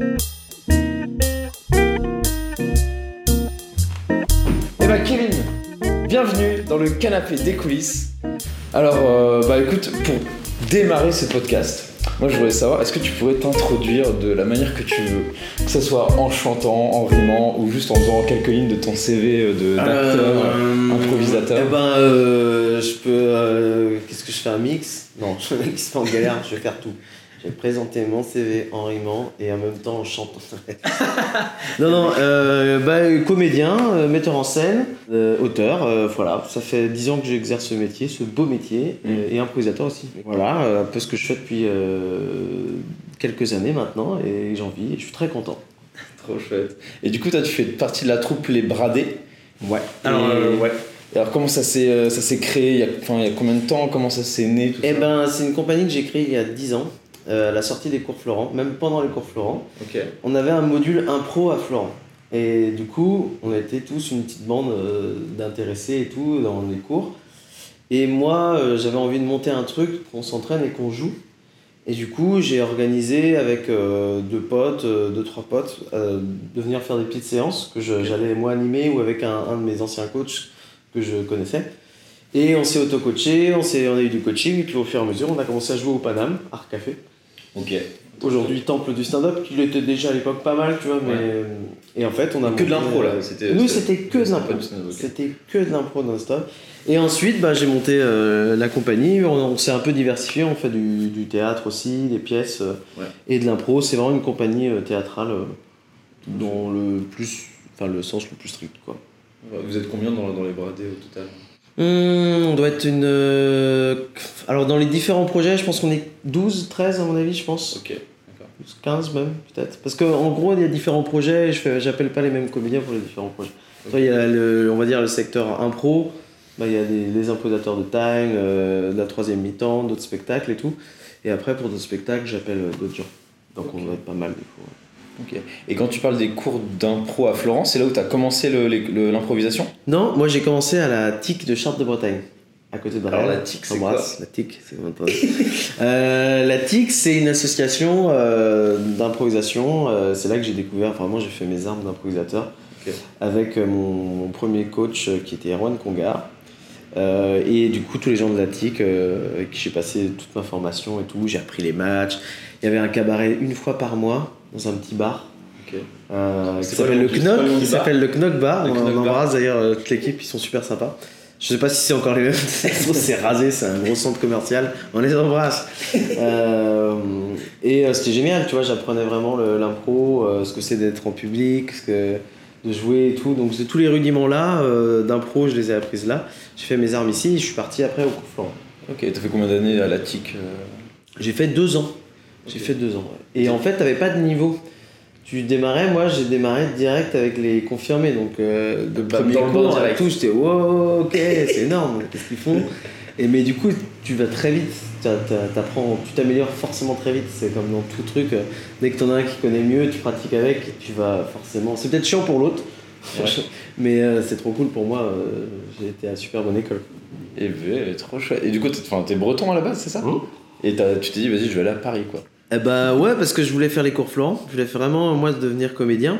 Eh ben Kevin, bienvenue dans le canapé des coulisses. Alors, euh, bah écoute, pour démarrer ce podcast, moi je voudrais savoir, est-ce que tu pourrais t'introduire de la manière que tu veux, que ce soit en chantant, en rimant ou juste en faisant quelques lignes de ton CV de- d'acteur, Euh, improvisateur? Eh ben, euh, je peux. euh, Qu'est-ce que je fais un mix? Non, je fais un mix pas en galère, je vais faire tout. Je vais présenter mon CV en rimant et en même temps en chantant. non, non, euh, bah, comédien, euh, metteur en scène, euh, auteur, euh, voilà. Ça fait 10 ans que j'exerce ce métier, ce beau métier, Mm. et, et improvisateur aussi. Voilà, euh, un peu ce que je fais depuis euh, quelques années maintenant et j'en vis et je suis très content. Trop chouette. Et du coup, toi, tu fais partie de la troupe Les Bradés. Ouais. Alors, Et- euh, ouais. Alors, comment ça s'est ça s'est créé? Il y, a, enfin, il y a combien de temps? Comment ça s'est né tout Eh ça? ben, c'est une compagnie que j'ai créée il y a 10 ans, euh, à la sortie des cours Florent, même pendant les cours Florent. On avait un module impro à Florent. Et du coup, on était tous une petite bande euh, d'intéressés et tout dans les cours. Et moi, euh, j'avais envie de monter un truc, qu'on s'entraîne et qu'on joue. Et du coup, j'ai organisé avec euh, deux potes, euh, deux, trois potes, euh, de venir faire des petites séances que j'allais moi animer ou avec un, un de mes anciens coachs que je connaissais. Et on s'est auto-coaché, on, on a eu du coaching, et puis au fur et à mesure, on a commencé à jouer au Paname, Art Café. Ok. Aujourd'hui, temple du stand-up, qui l'était déjà à l'époque pas mal, tu vois, mais. Et en fait, on a. Que de l'impro là. euh, C'était, Nous, c'était que de l'impro. C'était que de l'impro non-stop. Et ensuite, bah, j'ai monté euh, la compagnie, on, on s'est un peu diversifié, on fait du, du théâtre aussi, des pièces euh, Ouais. et de l'impro. C'est vraiment une compagnie euh, théâtrale euh, dans le plus. Enfin, le sens le plus strict, quoi. Vous êtes combien dans, dans les Bradés au total? Hum, on doit être une. euh, Alors, dans les différents projets, je pense qu'on est 12, 13 à mon avis, je pense. Ok. D'accord. 15 même, peut-être. Parce qu'en gros, il y a différents projets, et je j'appelle pas les mêmes comédiens pour les différents projets. Il y a le, on va dire le secteur impro, bah, il y a des, les imposateurs de time, euh, de la troisième mi-temps, d'autres spectacles et tout. Et après, pour d'autres spectacles, j'appelle euh, d'autres gens. Donc on doit être pas mal des fois. Et quand tu parles des cours d'impro à Florence, c'est là où tu as commencé l'improvisation? Non, moi j'ai commencé à la TIC de Chartres de Bretagne, à côté de Alors, la TIC, c'est J'embrasse. La TIC, c'est. Euh, la TIC, c'est une association euh, d'improvisation. Euh, c'est là que j'ai découvert, enfin moi j'ai fait mes armes d'improvisateur avec euh, mon, mon premier coach qui était Erwan Congar. Et du coup, tous les gens de la TIC avec qui j'ai passé toute ma formation et tout, j'ai appris les matchs. Il y avait un cabaret une fois par mois dans un petit bar Ok. euh, qui s'appelle le Knock, qui bar s'appelle le Knock Bar. Le on Knock embrasse d'ailleurs euh, toute l'équipe, ils sont super sympas. Je sais pas si c'est encore les mêmes, c'est rasé, c'est un gros centre commercial, on les embrasse. Euh, et euh, c'était génial, tu vois, j'apprenais vraiment l'impro, euh, ce que c'est d'être en public, ce que, de jouer et tout. Donc c'est tous les rudiments là d'impro, je les ai apprises là. J'ai fait mes armes ici, et je suis parti après au Florent. Ok, t'as fait combien d'années à la TIC J'ai fait deux ans. J'ai fait deux ans. Et en fait, t'avais pas de niveau. Tu démarrais, moi j'ai démarré direct avec les confirmés, donc euh, de Bah, premier cours à direct. tout, j'étais wow, ok, c'est énorme, qu'est-ce qu'ils font? Et mais du coup, tu vas très vite, t'apprends, tu t'améliores forcément très vite, c'est comme dans tout truc, euh, dès que t'en as un qui connaît mieux, tu pratiques avec, tu vas forcément. C'est peut-être chiant pour l'autre, Ouais. mais euh, c'est trop cool pour moi, euh, j'ai été à super bonne école. Et ouais, trop chouette. Et du coup, t'es, t'es breton à la base, c'est ça? Mmh. Et tu t'es dit, vas-y, je vais aller à Paris, quoi. Eh bah ouais, parce que je voulais faire les cours Florent, je voulais vraiment, moi, devenir comédien.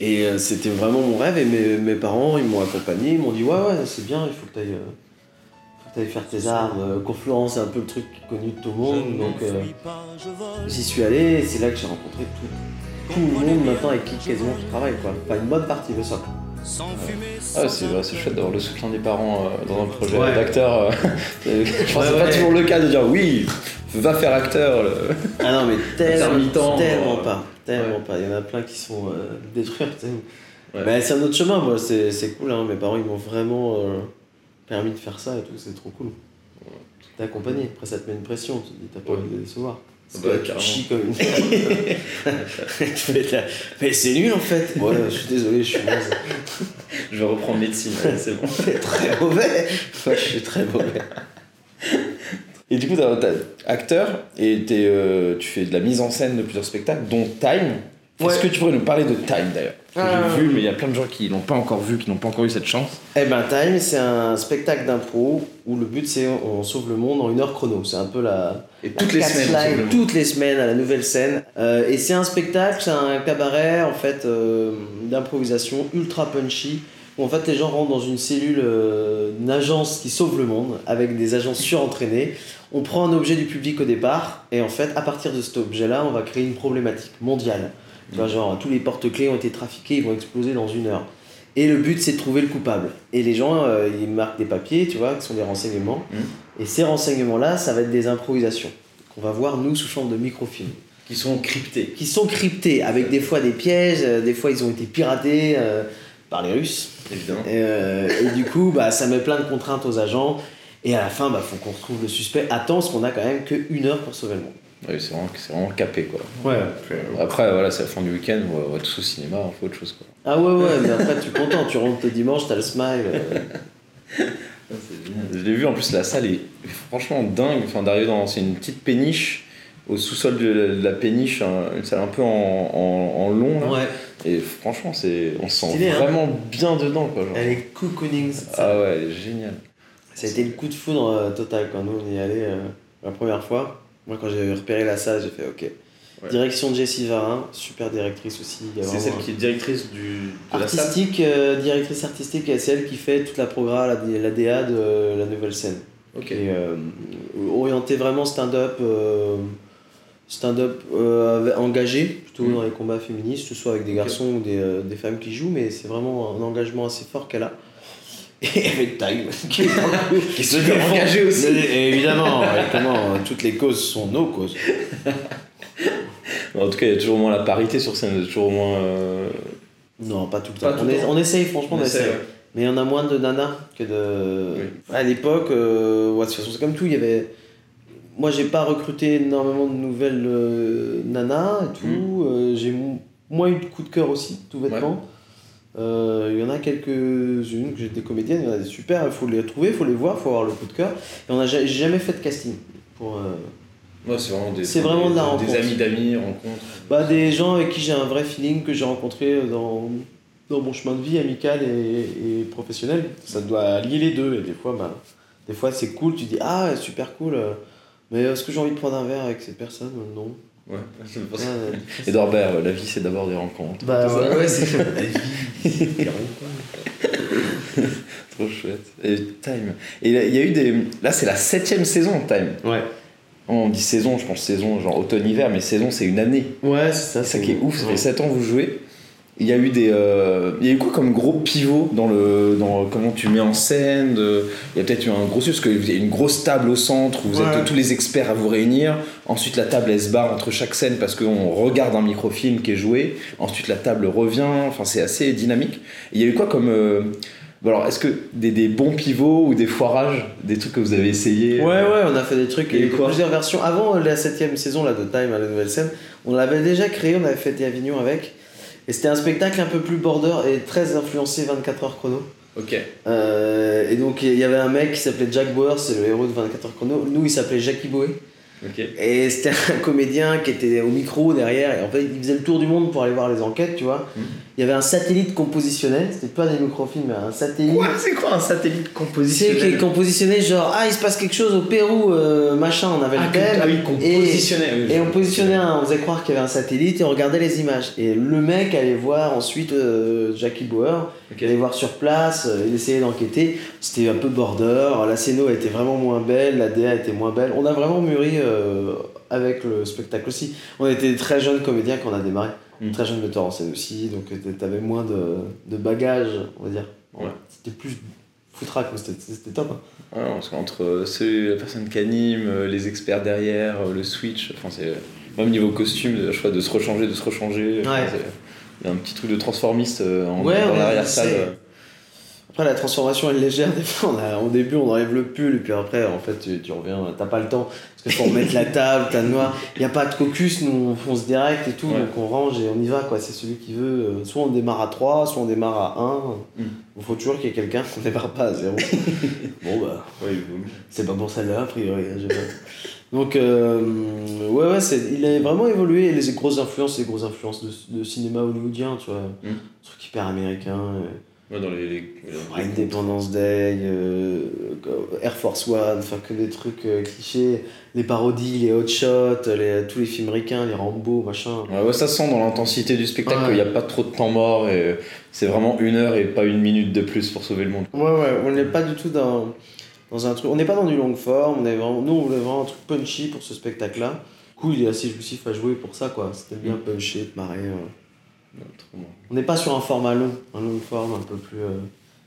Et euh, c'était vraiment mon rêve, et mes, mes parents, ils m'ont accompagné, ils m'ont dit, ouais, ouais, c'est bien, il faut que tu ailles, faire tes armes. Euh, Cours Florent, c'est un peu le truc connu de tout le monde, donc euh, j'y suis allé, et c'est là que j'ai rencontré tout, tout le monde maintenant avec qui quasiment je travaille, quoi. Enfin, une bonne partie de ça. Ah, c'est, ouais, c'est chouette d'avoir le soutien des parents euh, dans un projet Ouais. d'acteur. euh, je pense que c'est Ouais, pas toujours le cas de dire, oui, va faire acteur. le- Ah non, mais tellement, euh, pas. Tellement ouais. pas. Il y en a plein qui sont euh, détruits. Ouais. Mais c'est un autre chemin, moi. C'est, c'est cool. Hein. Mes parents, ils m'ont vraiment euh, permis de faire ça et tout. C'est trop cool. T'es accompagné. Après, ça te met une pression. Tu te dis, t'as pas Ouais. envie de les décevoir. Parce Bah, que tu chies comme une. Tu fais de la- Mais c'est nul en fait. Ouais, je suis désolé, je suis naze. Je vais reprendre médecine, ouais, c'est bon. C'est très mauvais. Ouais, je suis très mauvais. Et du coup, t'as acteur et t'es, euh, tu fais de la mise en scène de plusieurs spectacles, dont Time. Est-ce que tu pourrais nous parler de Time d'ailleurs? Ah. J'ai vu, mais il y a plein de gens qui l'ont pas encore vu, qui n'ont pas encore eu cette chance. Eh ben Time, c'est un spectacle d'impro où le but c'est on sauve le monde en une heure chrono. C'est un peu la, Et la toutes les semaines. toutes les semaines à la nouvelle scène. Euh, et c'est un spectacle, c'est un cabaret en fait euh, d'improvisation ultra punchy. Où en fait les gens rentrent dans une cellule euh, d'une agence qui sauve le monde avec des agents surentraînés. On prend un objet du public au départ et en fait à partir de cet objet-là on va créer une problématique mondiale. Tu vois, genre tous les porte-clés ont été trafiqués, ils vont exploser dans une heure. Et le but, c'est de trouver le coupable. Et les gens, euh, ils marquent des papiers, tu vois, qui sont des renseignements. Mhm. Et ces renseignements-là, ça va être des improvisations qu'on va voir, nous, sous forme de microfilms. Qui sont cryptés. Qui sont cryptés, avec des fois des pièges, euh, des fois ils ont été piratés euh, par les Russes. Évidemment. Et, euh, et du coup, bah, ça met plein de contraintes aux agents. Et à la fin, bah, faut qu'on retrouve le suspect. Attends, parce qu'on a quand même qu'une heure pour sauver le monde. Oui, c'est vraiment, c'est vraiment capé quoi. Ouais. Après, voilà, c'est la fin du week-end, on va, on va tous au cinéma, on fait autre chose quoi. Ah ouais, ouais, mais après, tu es content. Tu rentres le dimanche, t'as le smile. euh. Je l'ai vu en plus, la salle est franchement dingue. Enfin, d'arriver dans. C'est une petite péniche au sous-sol de la, péniche, un- une salle un peu en, en, en long là. Ouais. Et franchement, c'est, on se sent hein. vraiment bien dedans quoi. genre. Elle est cocooning. Ah ouais, elle est géniale. Ça a été le coup de foudre euh, total quand nous on y allait euh, la première fois. Moi quand j'ai repéré la salle, j'ai fait ok. Ouais. Direction de Jessie Varin, super directrice aussi. C'est celle qui est directrice du, de la salle. artistique, euh, directrice artistique, et c'est elle qui fait toute la programme, la, la DA de la nouvelle scène. Ok. Et orientée vraiment stand-up, stand-up euh, engagé, plutôt Mhm. dans les combats féministes, que ce soit avec des garçons ou des, euh, des femmes qui jouent, mais c'est vraiment un engagement assez fort qu'elle a. Et avec Time, qui est dans le coup- Qui se fait engager aussi. Évidemment, évidemment, toutes les causes sont nos causes. En tout cas, il y a toujours moins la parité sur scène, il y a toujours moins. euh, Non, pas tout le temps. tout on, est- essaye, franchement, on, essaye. ouais. Mais il y en a moins de nanas que de. Oui. À l'époque, euh, ouais, de toute façon, c'est comme tout. Il y avait. Moi, j'ai pas recruté énormément de nouvelles euh, nanas et tout. Mm. Euh, j'ai mo- moins eu de coup de cœur aussi, tout bêtement. Euh, Il y en a quelques-unes que j'ai des comédiennes, il y en a des super, il faut les trouver, il faut les voir, il faut avoir le coup de cœur. Et on a ja- j'ai jamais fait de casting. Pour, Ouais, c'est vraiment des. C'est vraiment de la des, rencontre. Des amis d'amis, rencontres. bah, des gens avec qui j'ai un vrai feeling que j'ai rencontré dans, dans mon chemin de vie amical et, et professionnel. Ça doit allier les deux. Et des fois, bah, des fois c'est cool, tu dis Ah, super cool, mais est-ce que j'ai envie de prendre un verre avec cette personne Non. Ouais. Ah, Edouard Baird, la vie c'est d'abord des rencontres. bah, ouais, ouais, c'est la vie. Trop chouette. Et Time. Et là, il y a eu des. Là, c'est la septième saison de Time. Ouais, On dit saison, je pense saison, genre automne-hiver, mais saison c'est une année. ouais c'est ça. C'est ça qui est ouf, ça fait Ouais. 7 ans que vous jouez. Il y a eu des. euh, Il y a eu quoi comme gros pivot dans le. Dans comment tu mets en scène de- Il y a peut-être eu un gros sujet, parce qu'il y a une grosse table au centre où vous Ouais. êtes tous les experts à vous réunir. Ensuite, la table elle se barre entre chaque scène parce qu'on regarde un microfilm qui est joué. Ensuite, la table revient. Enfin, c'est assez dynamique. Et il y a eu quoi comme. euh, bon, alors, est-ce que des, des bons pivots ou des foirages Des trucs que vous avez essayé Ouais, ouais, on a fait des trucs, Et il y a eu plusieurs versions. Avant la septième saison là, de Time à la nouvelle scène, on l'avait déjà créé, on avait fait des Avignon avec. Et c'était un spectacle un peu plus border et très influencé 24 heures chrono. Ok. Euh, et donc il y avait un mec qui s'appelait Jack Bauer, c'est le héros de 24 heures chrono. Nous il s'appelait Jackie Boé. Ok. Et c'était un comédien qui était au micro derrière. Et en fait il faisait le tour du monde pour aller voir les enquêtes, tu vois. Mhm. Il y avait un satellite qu'on positionnait, c'était pas des microfilms, mais un satellite. Quoi C'est quoi un satellite compositionnel qu'on positionnait genre, ah il se passe quelque chose au Pérou, euh, machin, on avait Ah, le thème. ah oui, qu'on et- oui, Et on positionnait un, on faisait croire qu'il y avait un satellite et on regardait les images. Et le mec allait voir ensuite euh, Jackie Bauer, Ok. il allait voir sur place, euh, il essayait d'enquêter. C'était un peu border, la scéno était vraiment moins belle, la DA était moins belle. On a vraiment mûri avec le spectacle aussi. On était des très jeunes comédiens quand on a démarré, Mm. très jeunes metteurs en scène aussi, donc euh, t'avais moins de, de bagages, on va dire. Ouais. C'était plus foutraque, c'était c'était top. hein. Ouais, parce qu'entre ceux, la personne qui anime, euh, les experts derrière, euh, le switch, enfin c'est même niveau costume, le choix de se rechanger, de se rechanger. Ouais. Il y a un petit truc de transformiste euh, en, Ouais, dans ouais, l'arrière-salle. Après, la transformation est légère. Des fois, on a- au début, on enlève le pull, et puis après, en fait, tu, tu reviens, t'as pas le temps. Parce qu'il faut remettre la table, t'as le noir. Il n'y a pas de caucus, nous, on fonce direct et tout, Ouais. donc on range et on y va, quoi. C'est celui qui veut. euh, Soit on démarre à 3, soit on démarre à 1. Mm. Il faut toujours qu'il y ait quelqu'un qu'on démarre pas à 0. bon, bah, mieux. c'est pas pour celle-là, a priori. hein. Donc, euh, ouais, ouais, c'est, il a vraiment évolué. Les grosses influences, les grosses influences de, de cinéma hollywoodien, tu vois. Mm. Truc hyper américain. euh, Ouais, dans les. les- les- Independence Day, euh, Air Force One, enfin que des trucs euh, clichés. Les parodies, les hot shots, les, tous les films ricains, les Rambo, machin. Ouais, ouais, ça sent dans l'intensité du spectacle Ouais. qu'il n'y a pas trop de temps mort et c'est vraiment une heure et pas une minute de plus pour sauver le monde. Ouais, ouais, on n'est pas du tout dans, dans un truc. On n'est pas dans du long forme, on est vraiment, nous on voulait vraiment un truc punchy pour ce spectacle-là. Du coup, il est assez jouissif à jouer pour ça, quoi. C'était bien punché, te marrer. euh. On n'est pas sur un format long, un long forme un peu plus. euh,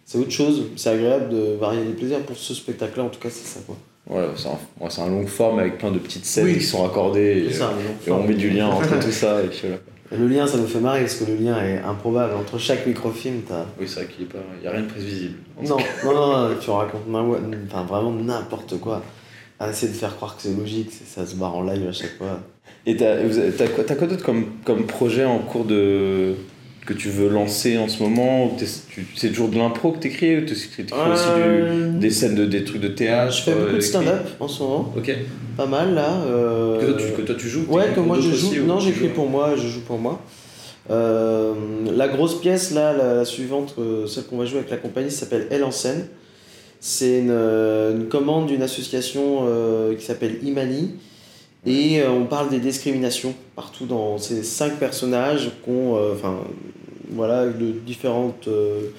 C'est autre chose, c'est agréable de varier les plaisirs. Pour ce spectacle-là, en tout cas, c'est ça, quoi. Ouais, c'est un, ouais, c'est un long forme avec plein de petites scènes Oui. qui sont raccordées et, C'est ça, un long et on met du lien entre tout ça. Et puis voilà. Et le lien, ça nous fait marrer parce que le lien est improbable. Entre chaque microfilm, t'as. Oui, c'est vrai qu'il n'y a rien de prévisible. Non, non, non, non, tu racontes enfin, vraiment n'importe quoi. À essayer de faire croire que c'est logique, ça se barre en live à chaque fois. Et t'as quoi, quoi d'autre comme, comme projet en cours de. que tu veux lancer en ce moment? C'est toujours de l'impro que t'écris ou t'écris aussi Euh, du, des scènes, de, des trucs de théâtre Je fais euh, beaucoup de écrits stand-up en ce moment, Ok. pas mal là. euh, Que, toi, tu, que toi tu joues? Ouais, que moi je joue. aussi, non, j'écris pour moi, je joue pour moi. Euh, la grosse pièce là, la, la suivante, euh, celle qu'on va jouer avec la compagnie, s'appelle Elle en scène. C'est une, euh, une commande d'une association euh, qui s'appelle Imani. Et euh, on parle des discriminations partout dans ces cinq personnages qui ont, euh, enfin, voilà, de différentes, euh,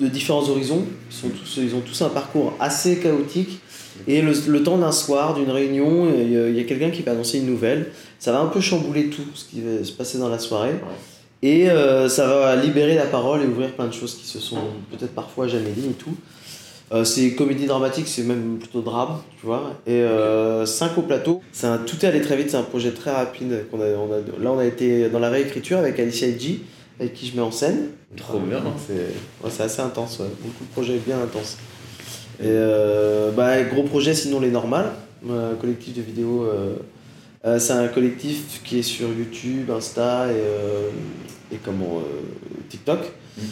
de différents horizons. Ils, sont tous, ils ont tous un parcours assez chaotique. Et le, le temps d'un soir, d'une réunion, il y a- il y a quelqu'un qui va annoncer une nouvelle. Ça va un peu chambouler tout ce qui va se passer dans la soirée. Et euh, ça va libérer la parole et ouvrir plein de choses qui se sont peut-être parfois jamais dites et tout. Euh, c'est comédie dramatique, c'est même plutôt drame, tu vois. Et euh, cinq au plateau. C'est un, tout est allé très vite, c'est un projet très rapide. qu'on a, on a, là, on a été dans la réécriture avec Alicia Edgy, avec qui je mets en scène. Trop bien. C'est ouais, c'est assez intense, ouais. beaucoup de projets bien intenses. Et euh, bah, gros projet, sinon les normales, collectif de vidéos. euh, euh, c'est un collectif qui est sur YouTube, Insta et, euh, et comment, euh, TikTok. Mm.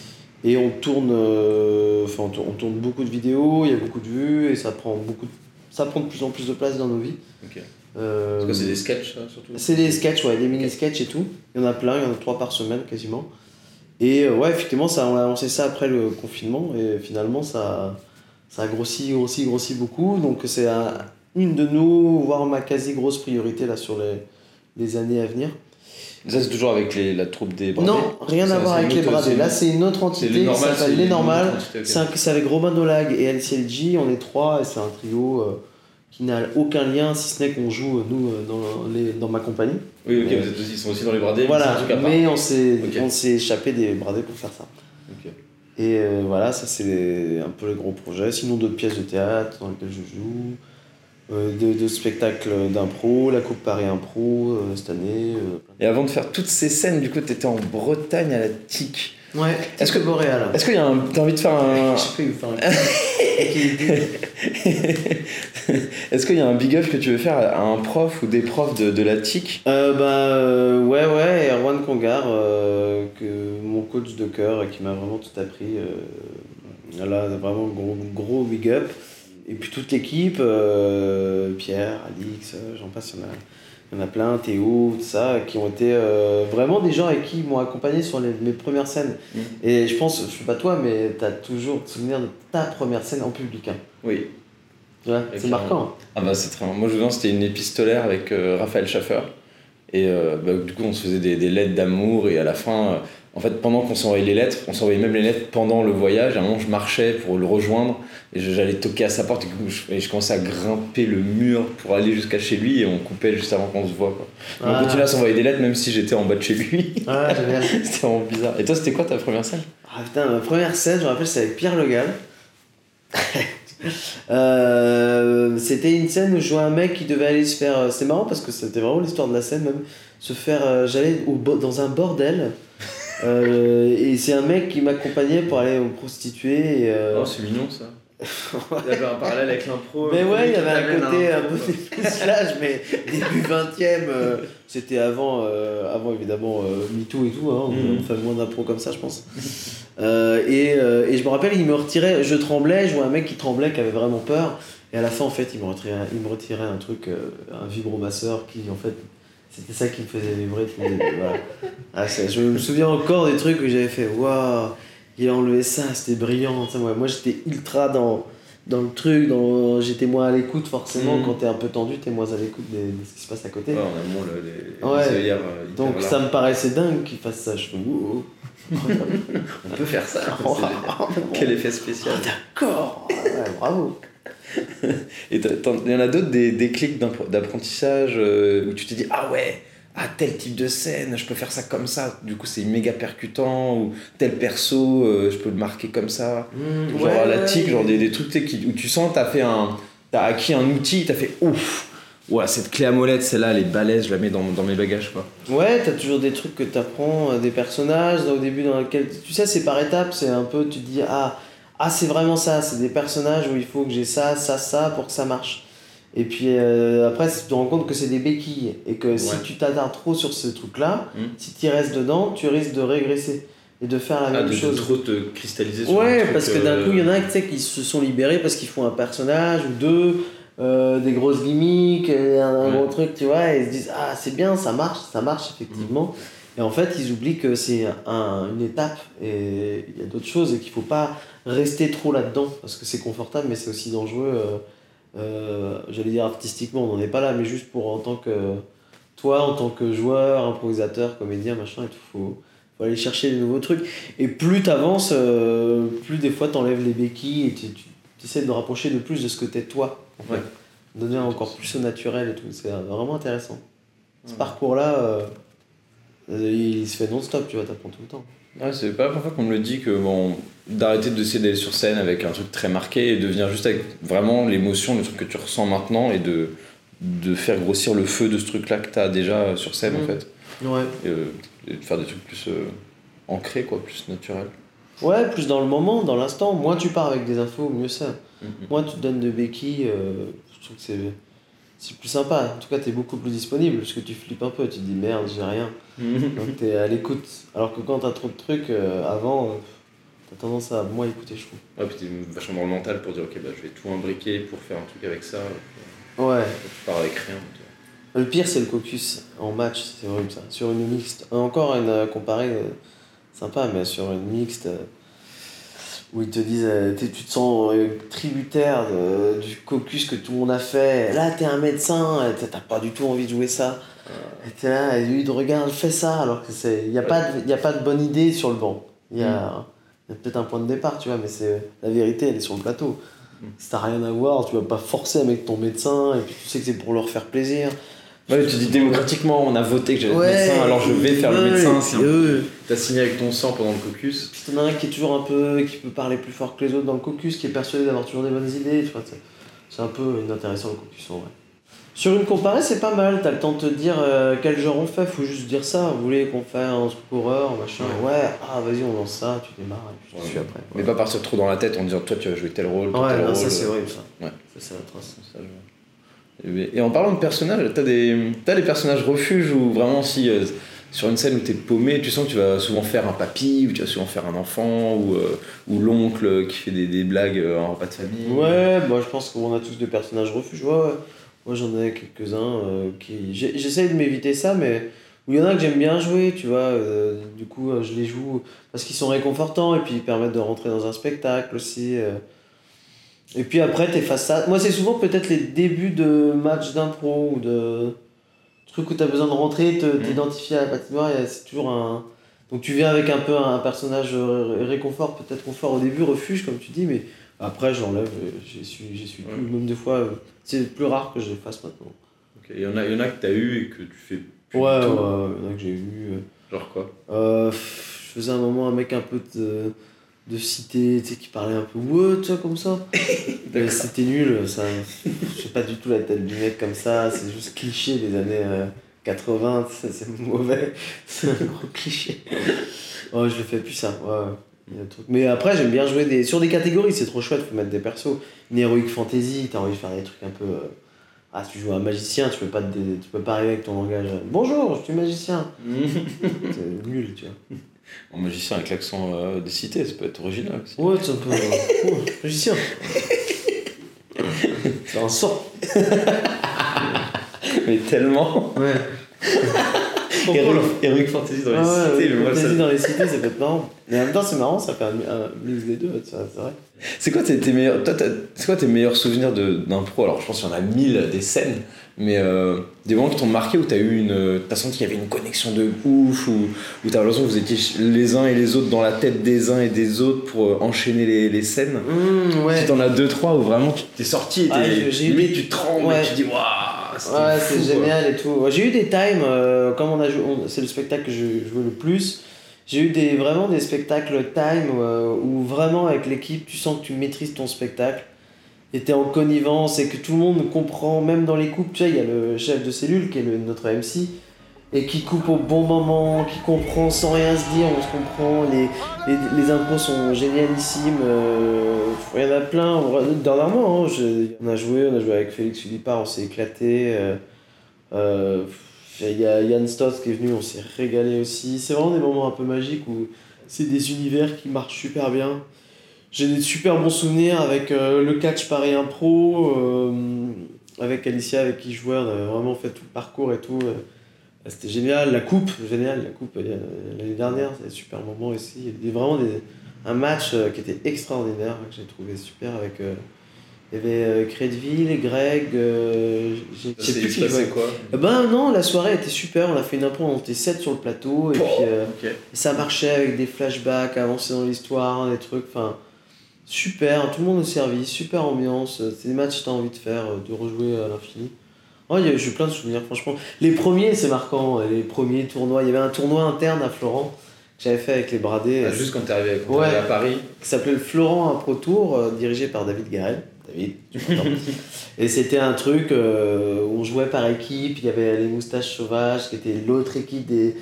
Et on tourne, euh, enfin, on, tourne, on tourne beaucoup de vidéos, il y a beaucoup de vues et ça prend, beaucoup de, ça prend de plus en plus de place dans nos vies. Ok. Euh, Parce que c'est des sketchs ça, surtout c'est des sketchs, ouais, des mini-sketchs et tout. Il y en a plein, il y en a trois par semaine quasiment. Et euh, ouais, effectivement, ça, on a lancé ça après le confinement et finalement, ça, ça a grossi, grossi, grossi beaucoup. Donc c'est un- une de nos, voire ma quasi grosse priorité là sur les, les années à venir. Ça c'est toujours avec les, la troupe des bradés Non, rien à voir avec les bradés. Là, c'est une autre entité les qui normales. s'appelle c'est Les Normales. C'est avec Robin Dolag et LCLG, on est trois et c'est un trio euh, qui n'a aucun lien si ce n'est qu'on joue, euh, nous, euh, dans, les, dans ma compagnie. Oui, ok, vous êtes aussi, ils sont aussi dans les bradés. mais Voilà, part. mais on s'est Ok. on s'est échappé des bradés pour faire ça. Et euh, voilà, ça c'est un peu les gros projets. Sinon d'autres pièces de théâtre dans lesquelles je joue, euh, de, de spectacles d'impro, la Coupe Paris Impro euh, cette année. euh, Et avant de faire toutes ces scènes, du coup, t'étais en Bretagne à la TIC. Ouais, Est-ce que- que Boréal Est-ce qu'il y a un. T'as envie de faire un. Je faut faire un- Est-ce qu'il y a un big up que tu veux faire à un prof ou des profs de, de la TIC? Euh, bah euh, ouais ouais Erwan Congar euh, que mon coach de cœur qui m'a vraiment tout appris euh, là vraiment gros gros big up et puis toute l'équipe euh, Pierre Alix euh, j'en passe il y en a il y en a plein Théo tout ça qui ont été euh, vraiment des gens avec qui m'ont accompagné sur les, mes premières scènes Mm. et je pense je sais pas toi mais t'as toujours souvenir de ta première scène en public hein. Oui. tu c'est marquant. Ah bah c'est très Moi je me souviens, c'était une épistolaire avec euh, Raphaël Schaffer. Et euh, bah, du coup, on se faisait des, des lettres d'amour. Et à la fin, euh, en fait, pendant qu'on s'envoyait les lettres, on s'envoyait même les lettres pendant le voyage. À un moment, je marchais pour le rejoindre. Et j'allais toquer à sa porte. Et, coup, je, et je commençais à grimper le mur pour aller jusqu'à chez lui. Et on coupait juste avant qu'on se voit. Quoi. Ah. On continuait à s'envoyer des lettres même si j'étais en bas de chez lui. ah génial c'était vraiment bizarre. Et toi, c'était quoi ta première scène? Ah putain, ma première scène, je me rappelle, c'est avec Pierre Le Gall. Euh, c'était une scène où je jouais un mec qui devait aller se faire. C'est marrant parce que c'était vraiment l'histoire de la scène même. Se faire. euh, J'allais au bo- dans un bordel. euh, et c'est un mec qui m'accompagnait pour aller me prostituer. Et, euh, Oh, c'est mignon ça. Il y avait un parallèle avec l'impro. Mais ouais, il y avait un côté un peu dépucelage, mais début 20ème, euh, c'était avant, euh, avant évidemment euh, MeToo et tout, hein, on- on fait moins d'impro comme ça, je pense. Euh, et, euh, et je me rappelle, il me retirait, je tremblais, je vois un mec qui tremblait, qui avait vraiment peur, et à la fin, en fait, il me retirait, il me retirait un truc, un vibromasseur qui, en fait, c'était ça qui me faisait vibrer. voilà. Ah, je me souviens encore des trucs que j'avais fait, waouh, il a enlevé ça, c'était brillant. moi j'étais ultra dans, dans le truc, dans, j'étais moins à l'écoute forcément. Mhm. Quand t'es un peu tendu, t'es moins à l'écoute de, de ce qui se passe à côté. Ouais, on a moins les, Ouais. euh, Donc ça me paraissait dingue qu'il fasse ça. Je fais, wow, On peut faire ça. Quel effet spécial. Ah, d'accord, ouais, bravo. Et il y en a d'autres des d'impro- d'apprentissage euh, où tu te dis ah ouais, ah tel type de scène, je peux faire ça comme ça. Du coup c'est méga percutant ou tel perso, euh, je peux le marquer comme ça. Mm, Genre ouais, à la ouais. tic, genre des, des trucs qui- où tu sens t'as fait un, t'as acquis un outil, t'as fait ouf. Ouais, cette clé à molette, celle-là, elle est balèze, je la mets dans, dans mes bagages quoi. Ouais, t'as toujours des trucs que t'apprends, euh, des personnages au début dans lesquels. Tu sais, c'est par étapes, c'est un peu, tu te dis, ah, ah c'est vraiment ça, c'est des personnages où il faut que j'ai ça, ça, ça pour que ça marche. Et puis euh, après, tu te rends compte que c'est des béquilles et que si tu t'attardes trop sur ce truc-là, Mm. si tu restes dedans, tu risques de régresser et de faire la Ah, même de, de chose. trop te cristalliser sur Ouais, truc, parce que d'un euh, coup, il y en a qui se sont libérés parce qu'ils font un personnage ou deux, euh, des grosses gimmicks, un, un Ouais. gros truc, tu vois, et ils se disent Ah, c'est bien, ça marche, ça marche effectivement. Et en fait, ils oublient que c'est un- une étape et il y a d'autres choses et qu'il faut pas rester trop là-dedans parce que c'est confortable, mais c'est aussi dangereux. Euh, J'allais dire artistiquement, on n'en est pas là, mais juste pour en tant que toi, en tant que joueur, improvisateur, comédien, machin, et tout, faut, faut aller chercher des nouveaux trucs. Et plus t'avances, euh, plus des fois t'enlèves les béquilles et tu, essaies de rapprocher de plus de ce que t'es toi. En fait. Ouais. Devenir encore plus au naturel et tout. C'est vraiment intéressant. Ce parcours-là, euh, il se fait non-stop, tu vois, t'apprends tout le temps. Ouais, c'est pas la première fois qu'on me le dit que bon, d'arrêter d'essayer d'aller sur scène avec un truc très marqué et de venir juste avec vraiment l'émotion, le truc que tu ressens maintenant et de, de faire grossir le feu de ce truc-là que tu as déjà sur scène en Mm. fait. Ouais. Et, euh, et de faire des trucs plus euh, ancrés, quoi, plus naturels. Ouais, plus dans le moment, dans l'instant. Moins tu pars avec des infos, mieux c'est. Mhm. Moins tu te donnes de béquilles, euh, je trouve que c'est. C'est plus sympa. En tout cas, t'es beaucoup plus disponible parce que tu flippes un peu. Tu te dis merde, j'ai rien. Donc t'es à l'écoute. Alors que quand t'as trop de trucs, euh, avant, euh, t'as tendance à moins écouter, je trouve. Ouais, puis t'es vachement dans le mental pour dire ok, bah, je vais tout imbriquer pour faire un truc avec ça. Ouais. Tu pars avec rien. toi. Le pire, c'est le cocus en match, c'est horrible ça. Sur une mixte. Encore une euh, comparée euh, sympa, mais sur une mixte euh, où ils te disent euh, tu te sens euh, tributaire du caucus que tout le monde a fait. Là, t'es un médecin, euh, t'as- pas du tout envie de jouer ça. Et t'es là, et lui, il te regarde, fais ça, alors que c'est. Il n'y a, pas de- y a pas de bonne idée sur le banc. Il y a, y a peut-être un point de départ, tu vois, mais c'est la vérité, elle est sur le plateau. Mm. Si t'as rien à voir, tu vas pas forcer avec ton médecin, et puis tu sais que c'est pour leur faire plaisir. Ouais, tu dis démocratiquement, on a voté que j'allais être Ouais, médecin, alors je vais faire le médecin. Si t'as signé avec ton sang pendant le caucus. Puis t'en as un qui est toujours un peu. qui peut parler plus fort que les autres dans le caucus, qui est persuadé d'avoir toujours des bonnes idées, tu vois. c'est- C'est un peu inintéressant le caucus en vrai. Sur une comparée, c'est pas mal, t'as le temps de te dire euh, quel genre on fait, faut juste dire ça. Vous voulez qu'on fasse un truc horreur, machin, ouais, ah vas-y, on lance ça, tu démarres, et puis je te suis après. Mais pas partir trop dans la tête en disant toi tu vas jouer tel rôle, Ouais, tel non, rôle. ça c'est euh, horrible ça. Ouais. Ça c'est atroce. Ça, je- Et, en parlant de personnages, t'as des, t'as des personnages refuges où vraiment si euh, sur une scène où t'es paumé, tu sens que tu vas souvent faire un papy, ou tu vas souvent faire un enfant, ou, euh, ou l'oncle qui fait des, des blagues euh, en repas de famille. Ouais, bah, je pense qu'on a tous des personnages refuges. Moi j'en ai quelques-uns qui. J'essaye de m'éviter ça, mais où il y en a que j'aime bien jouer, tu vois. du coup, je les joue parce qu'ils sont réconfortants et puis ils permettent de rentrer dans un spectacle aussi. Et puis après, t'es face à. Moi, c'est souvent peut-être les débuts de matchs d'impro ou de trucs où t'as besoin de rentrer, Mhm. t'identifier à la patinoire. C'est toujours un. Donc tu viens avec un peu un personnage réconfort, peut-être confort au début, refuge comme tu dis, mais après je l'enlève, j'y suis, suis plus. Ouais. Même des fois, euh, c'est plus rare que je les fasse maintenant. Il y, en a, il y en a que t'as eu et que tu fais plus Ouais, ouais, il y en a que j'ai eu. euh, Genre quoi? Euh, je faisais un moment un mec un peu de, de cité, tu sais, qui parlait un peu ouais, tu vois, comme ça. Mais c'était nul, ça. Je sais pas du tout la tête du mec comme ça, c'est juste cliché des années euh, 80, tu sais, c'est mauvais. C'est un gros cliché. Ouais, je le fais plus ça, ouais. Il y a des trucs. Mais après, j'aime bien jouer des... sur des catégories, c'est trop chouette, faut mettre des persos. Une heroic fantasy, t'as envie de faire des trucs un peu. euh, Ah, si tu joues un magicien, tu peux pas, te tu peux pas arriver avec ton langage. Bonjour, je suis magicien. c'est nul, tu vois. En magicien avec l'accent euh, des cités, ça peut être original aussi. Ouais, c'est un peu. euh, oh, magicien. c'est un sort. Mais tellement. Ouais. Heroic, Fantasy dans les Ah ouais, cités, moi, fantasy ça- dans les cités, ça peut être marrant. Mais en même temps, c'est marrant, ça fait un, un mix des deux, c'est vrai. C'est quoi tes, tes meilleurs, toi, c'est quoi tes meilleurs souvenirs d'impro Alors, je pense qu'il y en a mille des scènes, mais euh, des moments qui t'ont marqué où t'as eu une, t'as senti qu'il y avait une connexion de ouf, ou où t'as l'impression que vous étiez les uns et les autres dans la tête des uns et des autres pour euh, enchaîner les, les scènes? Mmh, ouais. Si t'en as deux trois où vraiment tu t'es sorti et Ah, limite, tu trembles ouais. et tu dis waouh, Ouais, c'est quoi. génial et tout. Ouais, J'ai eu des times, euh, comme on a joué, c'est le spectacle que je jouais le plus. J'ai eu des, vraiment des spectacles time euh, où vraiment avec l'équipe, tu sens que tu maîtrises ton spectacle t'es en connivence et que tout le monde comprend, même dans les coupes. Tu sais, il y a le chef de cellule qui est notre MC et qui coupe au bon moment, qui comprend sans rien se dire, on se comprend. Les, les, impros sont génialissimes. euh, Il y en a plein. Dernièrement, hein, on a joué, on a joué avec Félix Philippard, on s'est éclaté. euh, euh, Il y a Yann Stotz qui est venu, on s'est régalé aussi. C'est vraiment des moments un peu magiques où c'est des univers qui marchent super bien. J'ai des super bons souvenirs avec euh, le catch Paris Impro, euh, avec Alicia avec qui je jouais, on avait vraiment fait tout le parcours et tout. euh. C'était génial, la coupe, génial, la coupe l'année dernière, c'était un super moment aussi. Il y avait vraiment des, un match qui était extraordinaire, que j'ai trouvé super avec. il y avait Crédville, Greg, j'ai- plus qui quoi Eh Ben non, la soirée était super, on a fait une impro, on était 7 sur le plateau, et puis ça marchait avec des flashbacks, avancer dans l'histoire, des trucs, enfin super, tout le monde au service, super ambiance, euh, c'est des matchs que t'as envie de faire, euh, de rejouer à l'infini. Oh, il y a- j'ai eu plein de souvenirs, franchement. Les premiers, c'est marquant, euh, les premiers tournois, il y avait un tournoi interne à Florent que j'avais fait avec les bradés, Ah, Juste quand t'es arrivé, quand Ouais. arrivé à Paris. qui s'appelait le Florent Impro Tour, euh, dirigé par David Garel. David. Et c'était un truc euh, où on jouait par équipe, il y avait les moustaches sauvages, qui était l'autre équipe des,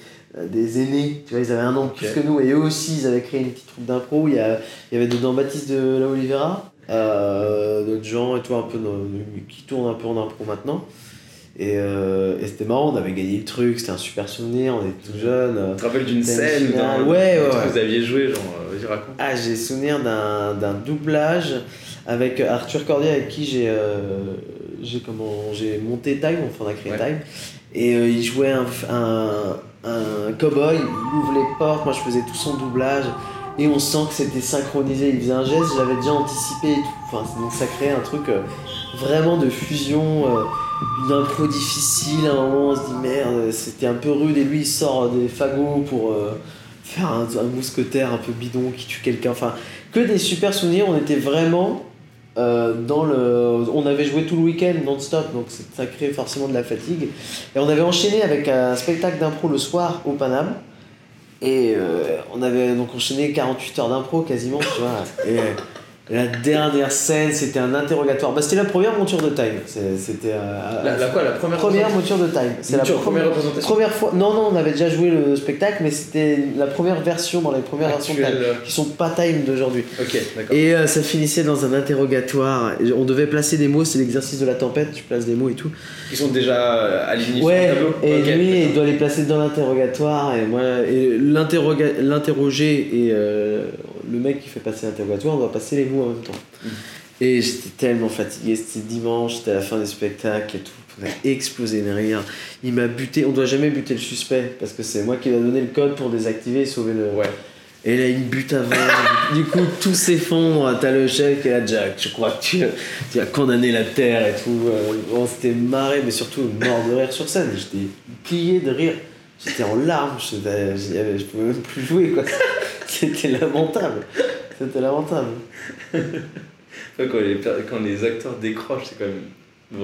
des aînés, tu vois, ils avaient un an plus que nous, et eux aussi, ils avaient créé une petite troupe d'impro, il y, a- il y avait dedans Baptiste de la Oliveira, euh, d'autres gens et tout, un peu dans- qui tournent un peu en impro maintenant. Et, euh, et c'était marrant, on avait gagné le truc, c'était un super souvenir, on était tout jeunes. euh, Tu te rappelles d'une scène dans- Ouais, ouais, que ouais. vous aviez joué, genre, euh, vas-y raconte. Ah, j'ai souvenir d'un d'un doublage avec Arthur Cordier avec qui j'ai euh, j'ai comment j'ai monté Time, enfin on a créé Ouais. Time. Et euh, il jouait un, un, un cowboy, il ouvre les portes, moi je faisais tout son doublage. Et on sent que c'était synchronisé, il faisait un geste, je l'avais déjà anticipé et tout. Enfin, donc ça crée un truc euh, vraiment de fusion, euh, une impro difficile. À un moment, on se dit merde, c'était un peu rude. Et lui, il sort des fagots pour euh, faire un, un mousquetaire un peu bidon qui tue quelqu'un. Enfin, que des super souvenirs. On était vraiment euh. On avait joué tout le week-end non-stop, donc ça crée forcément de la fatigue. Et on avait enchaîné avec un spectacle d'impro le soir au Paname. Et euh, on avait donc enchaîné 48 heures d'impro quasiment, tu vois. La dernière scène, c'était un interrogatoire. Bah, c'était la première monture de Time. C'était. euh, La, la quoi, la première première monture de Time. C'est la première, première représentation. première fois. Non, non, on avait déjà joué le spectacle, mais c'était la première version dans les premières versions de Time, Actuelle. qui sont pas Time d'aujourd'hui. Ok, d'accord. Et euh, ça finissait dans un interrogatoire. On devait placer des mots, c'est l'exercice de la tempête, tu places des mots et tout. Ils sont déjà euh, alignés Ouais, le tableau et lui, il doit les placer dans l'interrogatoire. Et moi, et l'interroger et euh, le mec qui fait passer l'interrogatoire, on doit passer les mots en même temps. Mm. Et j'étais tellement fatigué, c'était dimanche, c'était la fin des spectacles et tout. On a explosé de rire. Il m'a buté, on doit jamais buter le suspect parce que c'est moi qui lui ai donné le code pour désactiver et sauver le. Ouais. Et là, il bute avant. du coup, tout s'effondre. T'as le chef qui est là, Jack. Je crois que tu, tu as condamné la terre et tout. Euh, On s'était marré, mais surtout mort de rire sur scène. J'étais plié de rire. J'étais en larmes. Je, je, je pouvais même plus jouer, quoi. C'était lamentable. C'était lamentable. Quand, les, per- quand les acteurs décrochent, c'est quand même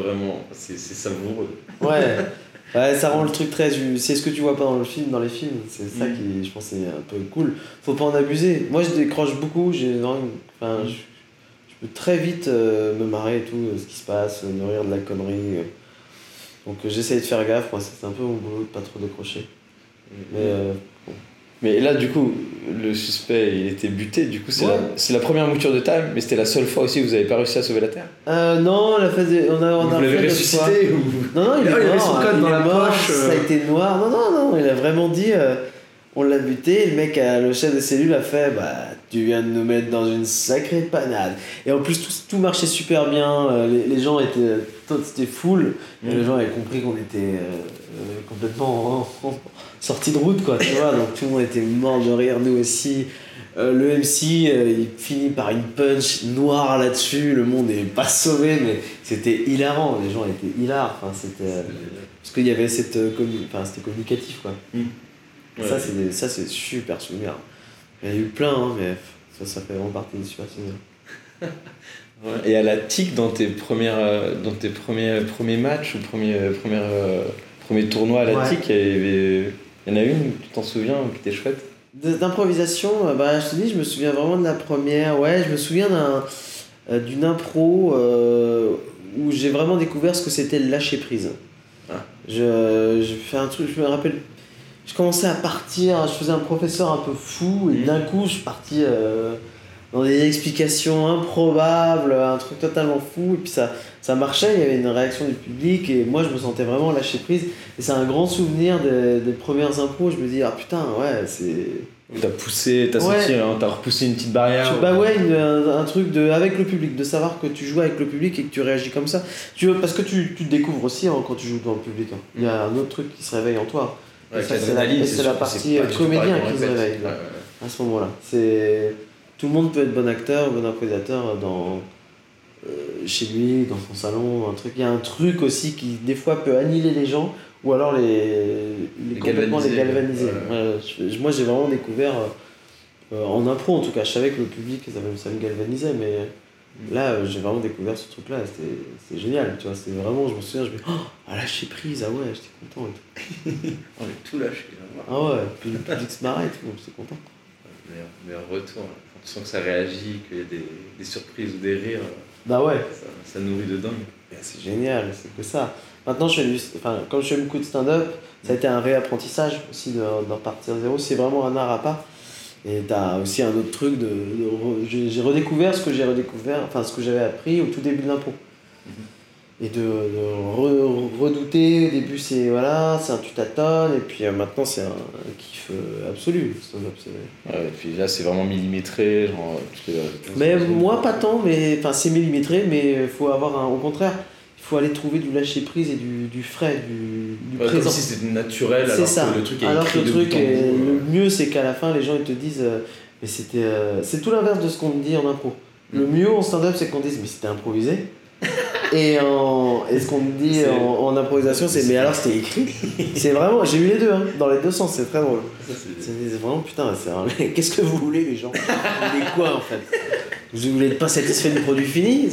vraiment. C'est c'est savoureux. Ouais. Ouais, ça rend le truc très. C'est ce que tu vois pas dans le film, dans les films. C'est ça Mm. qui, je pense, est un peu cool. Faut pas en abuser. Moi, je décroche beaucoup. J'ai Enfin, Mm. je, je peux très vite euh, me marrer et tout, euh, ce qui se passe, euh, nourrir de la connerie. euh. Donc, j'essaye de faire gaffe. Moi, c'est un peu mon boulot de pas trop décrocher. Mais euh, Mais là, du coup, le suspect il était buté, du coup c'est Ouais. la, c'est la première mouture de time, mais c'était la seule fois aussi où vous avez pas réussi à sauver la Terre. Euh, non, on a fait des- on a, on vous a l'avez fait ressuscité ou... Non, non, il est Ah, il avait mort. son code il dans est la mort, poche, Ça a euh. été noir. Non, non, non, il a vraiment dit. euh, on l'a buté. Le mec, euh, le chef de cellule, a fait Bah, tu viens de nous mettre dans une sacrée panade. Et en plus, tout, tout marchait super bien. euh, Les, les gens étaient. Tout, c'était full. Et Mm. les gens avaient compris qu'on était euh, euh, complètement en- en- sortis de route, quoi. Tu vois, donc tout le monde était mort de rire, nous aussi. Euh, le MC, euh, il finit par une punch noire là-dessus. Le monde n'est pas sauvé, mais c'était hilarant. Les gens étaient hilars. Enfin, c'était. euh, parce qu'il y avait cette. euh, commu- Enfin, c'était communicatif, quoi. Ouais. Ça, c'est des- ça, c'est super souvenir. Il y en a eu plein, hein, mais ça, ça fait vraiment partie des super souvenirs. Ouais. Et à la TIC, dans tes, premières, euh, dans tes premiers, premiers matchs ou premiers, euh, premiers tournois à la Ouais. TIC, il y, avait- il y en a une, tu t'en souviens, qui était chouette? D'improvisation, euh, bah, je te dis, je me souviens vraiment de la première. Ouais, je me souviens d'un, euh, d'une impro euh, où j'ai vraiment découvert ce que c'était le lâcher prise. Ah. Je, je fais un truc, je me rappelle, je commençais à partir, je faisais un professeur un peu fou et Mhm. d'un coup je suis parti euh, dans des explications improbables, un truc totalement fou et puis ça, ça marchait, il y avait une réaction du public et moi je me sentais vraiment lâcher prise et c'est un grand souvenir des, des premières impros, je me dis ah putain ouais c'est... T'as poussé, t'as Ouais. senti, hein, t'as repoussé une petite barrière. Bah ouais, une- un, un truc de, avec le public, de savoir que tu joues avec le public et que tu réagis comme ça. Tu, parce que tu, tu te découvres aussi hein, quand tu joues dans le public. hein. Il y a un autre truc qui se réveille en toi Ouais, ça, c'est la- partie, euh, comédien qui se réveille, là. À ce moment-là. C'est tout le monde peut être bon acteur, bon improvisateur dans euh, chez lui, dans son salon, un truc. Il y a un truc aussi qui des fois peut annihiler les gens ou alors les, les, Les complètement les galvaniser. galvaniser. Ouais. Je- moi j'ai vraiment découvert euh, euh, en impro en tout cas. Je savais que le public ça, me- ça me galvanisait, mais là euh, j'ai vraiment découvert ce truc-là. C'était c'était génial, tu vois. C'était vraiment, je me souviens, je me dis, oh, ah lâcher prise, ah ouais, j'étais content et tout. On est tout lâché. là. Ah ouais, puis le public se marrait tout, j'étais content. Meilleur, meilleur retour. Quand tu sens que ça réagit, qu'il y a des, des surprises ou des rires, Bah ouais. ça, ça nourrit de dingue. C'est génial, c'est que ça. Maintenant, je du, enfin, quand je fais beaucoup de stand-up, ça a été un réapprentissage aussi de, de repartir de zéro. C'est vraiment un art à part. Et t'as aussi un autre truc de. de j'ai redécouvert ce que j'ai redécouvert, enfin ce que j'avais appris au tout début de l'impro. Et de, de re- redouter, au début c'est voilà, c'est un tu tâtonnes, et puis euh, maintenant c'est un, un kiff euh, absolu. Ouais, et puis là, c'est vraiment millimétré. Genre, fais, euh, Mais moi pas tant, mais enfin c'est millimétré, mais faut avoir un. Au contraire, faut aller trouver du lâcher prise et du, du frais, du, du Ouais, comme présent. si c'était naturel, C'est alors ça. que le truc est Alors écrit que le truc est- bout, euh. le mieux c'est qu'à la fin les gens ils te disent euh, mais c'était euh, c'est tout l'inverse de ce qu'on me dit en impro. Le Mm. mieux en stand-up c'est qu'on dise mais c'était improvisé. et, en, et ce qu'on me dit en, en improvisation c'est mais alors c'était écrit. c'est vraiment j'ai eu les deux hein, dans les deux sens c'est très drôle. C'est vraiment putain c'est un- qu'est-ce que vous voulez les gens? Vous voulez quoi en fait? Vous voulez pas satisfait du produit fini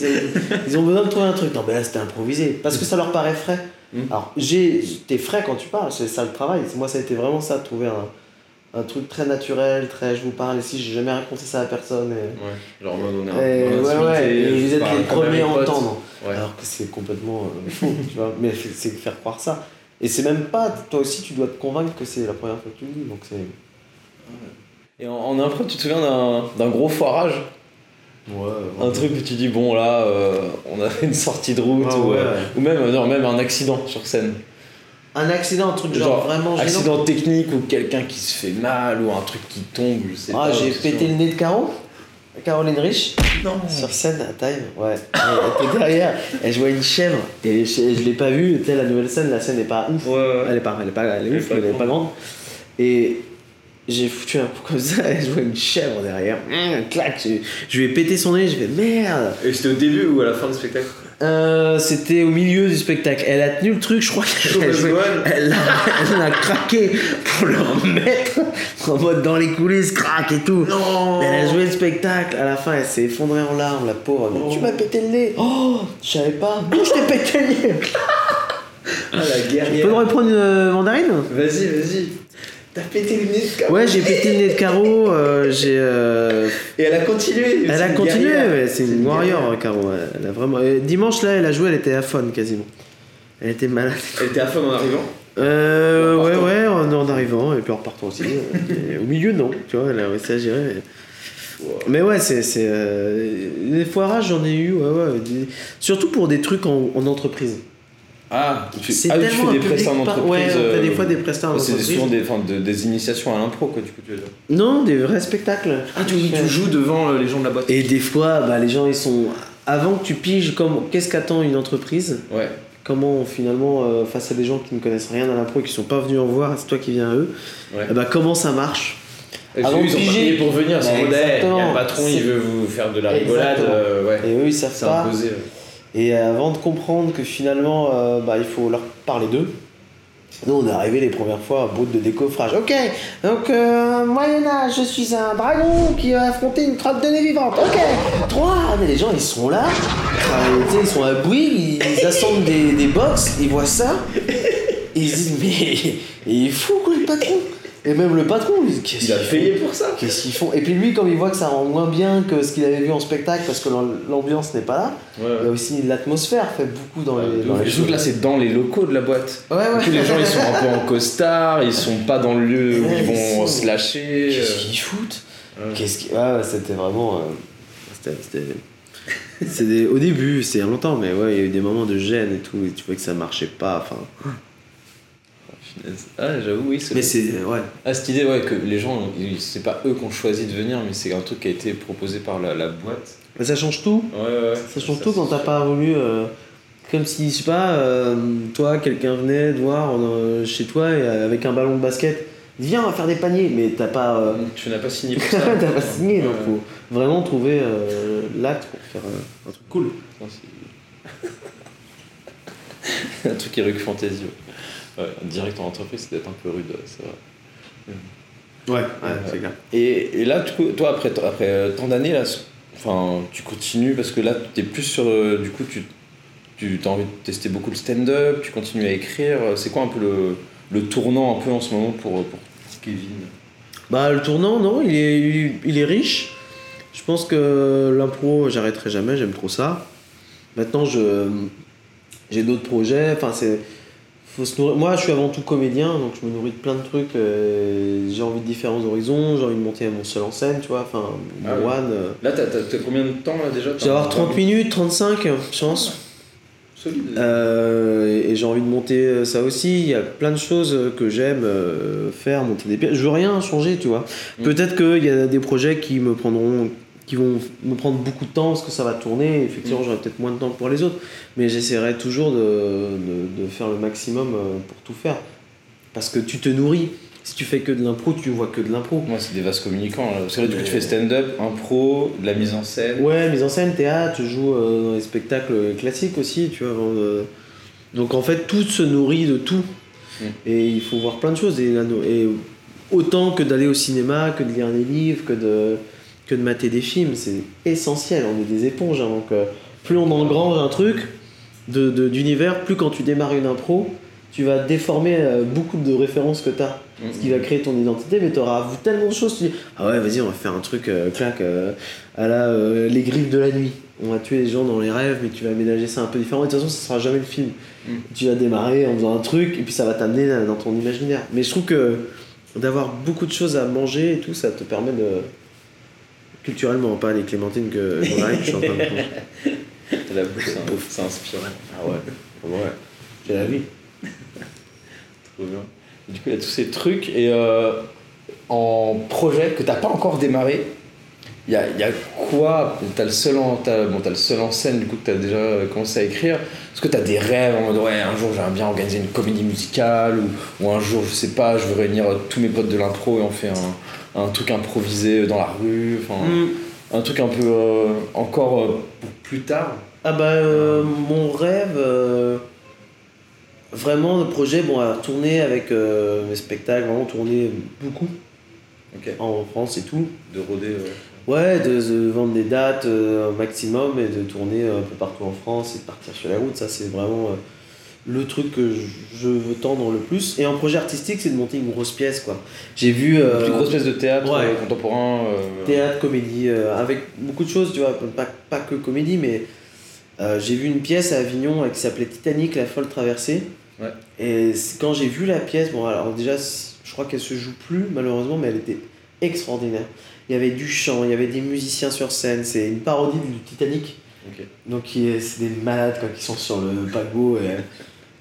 Ils- ont besoin de trouver un truc. Non mais là c'était improvisé parce que ça leur paraît frais. Mm. Alors, j'ai, t'es frais quand tu parles, c'est ça le travail. Moi, ça a été vraiment ça, de trouver un, un truc très naturel, très je vous parle ici, j'ai jamais raconté ça à personne. Et, Ouais, genre on et est ouais, ouais, et vous êtes les premiers à entendre. Ouais. Alors que c'est complètement euh, faux, tu vois. Mais c'est c'est faire croire ça. Et c'est même pas, toi aussi, tu dois te convaincre que c'est la première fois que tu le dis. Donc c'est. Et en, en impro, tu te souviens d'un d'un gros foirage Ouais, Un truc où tu dis, bon là, euh, on a fait une sortie de route, Ah ou, ouais. euh, ou même, non, même un accident sur scène. Un accident, un truc genre, Genre, vraiment gênant. Accident technique ou quelqu'un qui se fait mal ou un truc qui tombe, je sais Ah, pas. j'ai pété le nez de Caro. Caroline Rich. Non Sur scène à Time, ouais. Elle était derrière, elle jouait une chèvre. Et je, je l'ai pas vue, tu sais, la nouvelle scène, la scène n'est pas ouf. Ouais, ouais. Elle est pas, elle est pas, elle est Elle est ouf, pas elle est grande. pas grande. Et j'ai foutu un coup comme ça, elle jouait une chèvre derrière. Mmh, clac, je, je lui ai pété son nez, j'ai fait merde. Et c'était au début ou à la fin du spectacle Euh, C'était au milieu du spectacle. Elle a tenu le truc, je crois qu'elle elle l'a elle l'a craqué pour le remettre en mode dans les coulisses, crac et tout. Non. Elle a joué le spectacle, à la fin elle s'est effondrée en larmes, la pauvre. Dit, Tu m'as pété le nez. Oh Je savais pas. Non, je t'ai pété le nez. Ah la Tu peux me guerrière reprendre une euh, mandarine? Vas-y, vas-y T'as pété le nez de Caro. Ouais, j'ai pété le nez de Caro, euh, j'ai. euh, Et elle a continué Elle a continué, guerrière. mais c'est une warrior, guerrière. Caro. ouais. Elle a vraiment... euh, Dimanche là, elle a joué, elle était à fun quasiment. Elle était malade. Elle était à fond en arrivant? Euh, ouais, ouais, en, en arrivant et puis en repartant aussi. Au milieu, non, tu vois, elle a réussi à gérer. Mais, mais ouais, c'est. c'est euh, les foirages, j'en ai eu, ouais, ouais. des- Surtout pour des trucs en, en entreprise. Ah, tu, C'est ah, tu fais des prestats en entreprise. Ouais, on fait des euh, fois des prestats en C'est entreprise. souvent des, enfin, de- des initiations à l'impro, quoi, du coup, tu veux dire. Non, des vrais spectacles. Ah, tu, tu joues devant euh, les gens de la boîte Et des fois, bah, les gens, ils sont. Avant que tu piges, comme, qu'est-ce qu'attend une entreprise? Ouais. Comment finalement, euh, face à des gens qui ne connaissent rien à l'impro et qui sont pas venus en voir, c'est toi qui viens à eux, Ouais. eh bah, comment ça marche? Avant de ils ont pas piger. pour venir, c'est Bah, exactement. le patron, C'est- il veut vous faire de la rigolade. Euh, ouais. Et eux, ils savent C'est pas. imposé. Et avant de comprendre que finalement, euh, bah, il faut leur parler d'eux, nous on est arrivé les premières fois à bout de décoffrage. Ok, donc euh, Moyen-Âge, je suis un dragon qui a affronté une crotte de nez vivante. Ok, trois. Mais les gens ils sont là, ils sont à Bouygues, ils, ils assemblent des, des box, ils voient ça, et ils se disent mais il est fou quoi le patron. Et même le patron, il dit qu'est-ce Il a qu'ils font payé pour ça. Qu'est-ce qu'ils font Et puis lui, comme il voit que ça rend moins bien que ce qu'il avait vu en spectacle parce que l'am- l'ambiance n'est pas là, Ouais, il y a aussi l'atmosphère fait beaucoup dans les, dans les que là, c'est dans les locaux de la boîte. Ouais, ouais. Tous les gens, ils sont un peu en costard, ils sont pas dans le lieu où Ouais, ils vont se lâcher. Qu'est-ce euh, qu'ils foutent ouais. Qu'est-ce qui... ouais, c'était vraiment. euh, c'était- c'était- c'est des- Au début, c'est il y a longtemps, mais ouais, il y a eu des moments de gêne et tout, et tu vois que ça marchait pas. Enfin, Ah, j'avoue, oui. mais c'est. Ouais. Ah, cette idée, ouais, que les gens, c'est pas eux qui ont choisi de venir, mais c'est un truc qui a été proposé par la, la boîte. Mais ça change tout. Ouais, ouais. Ça change tout quand t'as pas voulu. euh, Comme si, je sais pas, euh, toi, quelqu'un venait te voir euh, chez toi et, avec un ballon de basket. Viens, on va faire des paniers, mais t'as pas. euh, Tu n'as pas signé pour ça. T'as pas signé, donc faut vraiment trouver l'acte pour faire un truc cool. Un truc qui Eric Fantasy. Direct en entreprise, c'est peut-être un peu rude, c'est vrai. Ouais, c'est clair. Et, et là, toi, après, après euh, tant d'années, là, enfin, tu continues parce que là, tu es plus sur. euh, du coup, tu, tu as envie de tester beaucoup le stand-up, tu continues à écrire. C'est quoi un peu le, le tournant un peu en ce moment pour, pour Kevin? Bah, le tournant, non, il est, il, il est riche. Je pense que l'impro, j'arrêterai jamais, j'aime trop ça. Maintenant, je j'ai d'autres projets. Enfin, c'est. Faut se nourrir. Moi, je suis avant tout comédien, donc je me nourris de plein de trucs. euh, j'ai envie de différents horizons, j'ai envie de monter mon seul en scène, tu vois. Enfin, Ah mon one. euh. Là, t'as as, combien de temps là déjà? Je vais avoir 30 minutes, 35, je pense. Solide. Euh, et et j'ai envie de monter ça aussi. Il y a plein de choses que j'aime faire, monter des pièces. Je veux rien changer, tu vois. Mm. Peut-être qu'il y a des projets qui me prendront, qui vont me prendre beaucoup de temps parce que ça va tourner. Effectivement, Mm. j'aurai peut-être moins de temps que pour les autres, mais j'essaierai toujours de, de, de faire le maximum euh, pour tout faire. Parce que tu te nourris. Si tu fais que de l'impro, tu vois que de l'impro. Moi, c'est des vases communicants. Là. Parce que là, du coup, tu fais stand-up, impro, de la mise en scène. Ouais, mise en scène, théâtre, je joue euh, dans les spectacles classiques aussi, tu vois. avant de- Donc en fait, tout se nourrit de tout. Mm. Et il faut voir plein de choses. Et, et autant que d'aller au cinéma, que de lire des livres, que de, que de mater des films, c'est essentiel. On est des éponges. hein. donc euh, plus on engrange un truc de- de- d'univers, plus quand tu démarres une impro, tu vas déformer euh, beaucoup de références que tu as. Mm, Ce qui va créer ton identité, mais tu auras vu tellement de choses. Tu dis, ah ouais, vas-y, on va faire un truc euh, clac euh, à la euh, Les Griffes de la Nuit. On va tuer les gens dans les rêves, mais tu vas ménager ça un peu différent. Et de toute façon, ça sera jamais le film. Mm. Tu vas démarrer en faisant un truc, et puis ça va t'amener dans ton imaginaire. Mais je trouve que d'avoir beaucoup de choses à manger et tout, ça te permet de. Culturellement, pas les clémentines que j'en arrive, je suis en train de la bouche, c'est inspirant. Ah ouais, ouais. J'ai la vie. Trop bien. Du coup, il y a tous ces trucs. Et euh, en projet que t'as pas encore démarré, il y a, y a quoi? T'as le, seul en, t'as, bon, t'as le seul en scène, du coup, que t'as déjà commencé à écrire. Est-ce que t'as des rêves en mode, ouais, un jour j'aimerais bien organiser une comédie musicale ou, ou un jour, je sais pas, je veux réunir euh, tous mes potes de l'impro et on fait un, un truc improvisé dans la rue enfin, Mm. Un truc un peu euh, encore euh, pour plus tard Ah bah euh, mon rêve, vraiment le projet, bon à tourner avec mes spectacles, vraiment tourner beaucoup en France et tout. De rôder. ouais. De, de vendre des dates au maximum et de tourner un peu partout en France et de partir sur la route, ça c'est vraiment le truc que je, veux tendre le plus. Et en projet artistique, c'est de monter une grosse pièce quoi. J'ai vu... euh, Plus grosse pièce de théâtre ouais. euh, contemporain. euh, théâtre, comédie, euh, avec beaucoup de choses, tu vois, pas, pas que comédie, mais euh, j'ai vu une pièce à Avignon euh, qui s'appelait Titanic, la folle traversée, Ouais. Et quand j'ai vu la pièce, bon, alors déjà, je crois qu'elle se joue plus, malheureusement, mais elle était extraordinaire. Il y avait du chant, il y avait des musiciens sur scène, c'est une parodie du Titanic. Donc c'est des malades quoi, qui sont sur le paquebot et euh,